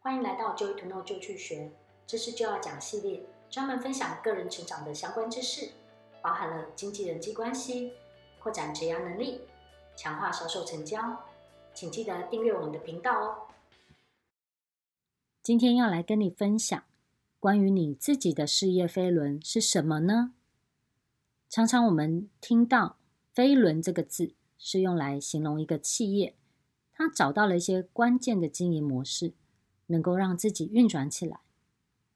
欢迎来到 Joy to Know 就去学，这是就要讲系列，专门分享个人成长的相关知识，包含了经济人际关系、扩展职业能力、强化销售成交，请记得订阅我们的频道哦。今天要来跟你分享关于你自己的事业飞轮是什么呢？常常我们听到“飞轮”这个字，是用来形容一个企业，它找到了一些关键的经营模式，能够让自己运转起来。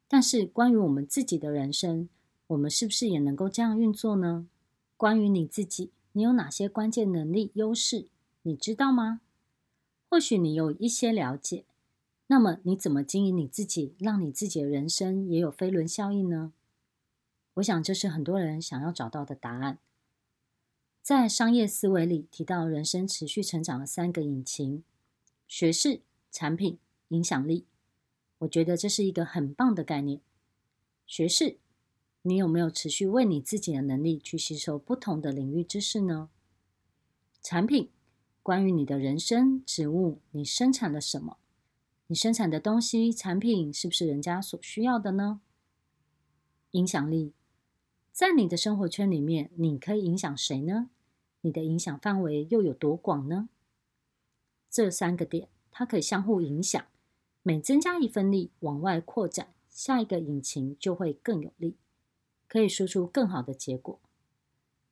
但是，关于我们自己的人生，我们是不是也能够这样运作呢？关于你自己，你有哪些关键能力、优势，你知道吗？或许你有一些了解。那么你怎么经营你自己，让你自己的人生也有飞轮效应呢？我想这是很多人想要找到的答案。在商业思维里提到人生持续成长的三个引擎：学识、产品、影响力。我觉得这是一个很棒的概念。学士，你有没有持续为你自己的能力去吸收不同的领域知识呢？产品，关于你的人生、职务，你生产了什么？你生产的东西、产品是不是人家所需要的呢？影响力，在你的生活圈里面，你可以影响谁呢？你的影响范围又有多广呢？这三个点，它可以相互影响，每增加一分力往外扩展，下一个引擎就会更有力，可以输出更好的结果。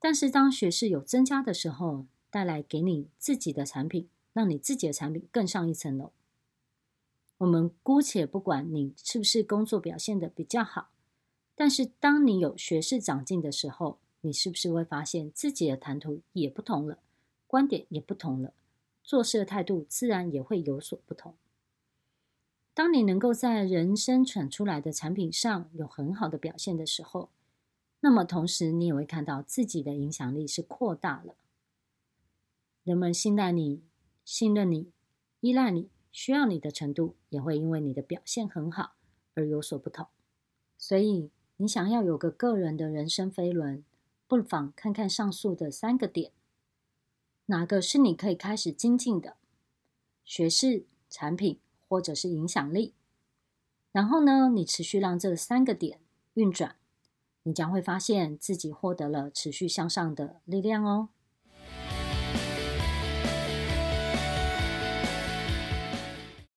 但是，当学识有增加的时候，带来给你自己的产品，让你自己的产品更上一层楼。我们姑且不管你是不是工作表现得比较好，但是当你有学识长进的时候，你是不是会发现自己的谈吐也不同了，观点也不同了，做事的态度自然也会有所不同。当你能够在人生产出来的产品上有很好的表现的时候，那么同时你也会看到自己的影响力是扩大了，人们信赖你、信任你、依赖你。需要你的程度也会因为你的表现很好而有所不同，所以你想要有个个人的人生飞轮，不妨看看上述的三个点，哪个是你可以开始精进的？学识、产品或者是影响力？然后呢，你持续让这三个点运转，你将会发现自己获得了持续向上的力量哦。